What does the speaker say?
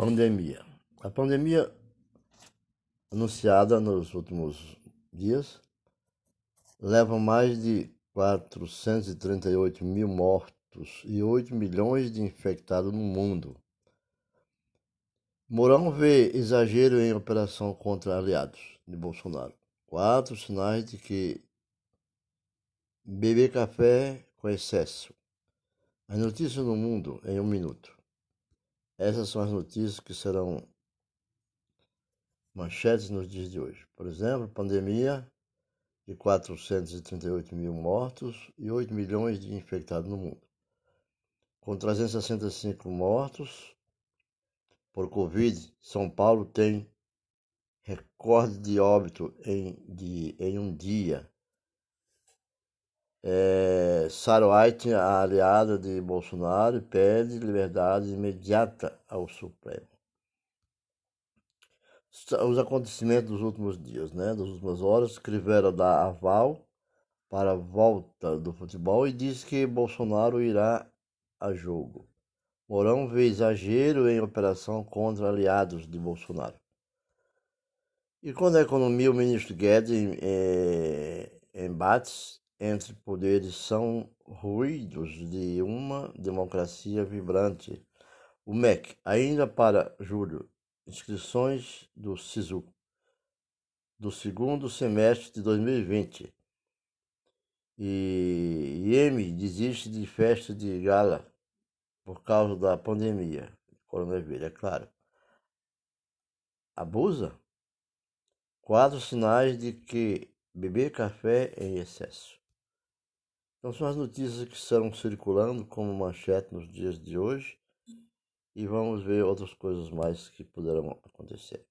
Pandemia. A pandemia anunciada nos últimos dias leva mais de 438 mil mortos e 8 milhões de infectados no mundo. Mourão vê exagero em operação contra aliados de Bolsonaro. Quatro sinais de que beber café com excesso. As notícias no mundo em um minuto. Essas são as notícias que serão manchetes nos dias de hoje. Por exemplo, pandemia de 438 mil mortos e 8 milhões de infectados no mundo. Com 365 mortos por Covid, São Paulo tem recorde de óbito em, de, em um dia é, Sarah White, a aliada de Bolsonaro, pede liberdade imediata ao Supremo. Os acontecimentos dos últimos dias, né, das últimas horas, escreveram da aval para a volta do futebol e diz que Bolsonaro irá a jogo. Mourão vê exagero em operação contra aliados de Bolsonaro. E quando a economia, o ministro Guedes em, em embates entre poderes são ruídos de uma democracia vibrante. O MEC, ainda para julho, inscrições do SISU do segundo semestre de 2020. E IEM desiste de festa de gala por causa da pandemia, coronavírus, é claro. Abusa? Quatro sinais de que beber café em excesso. Então são as notícias que estão circulando como manchete nos dias de hoje e vamos ver outras coisas mais que poderão acontecer.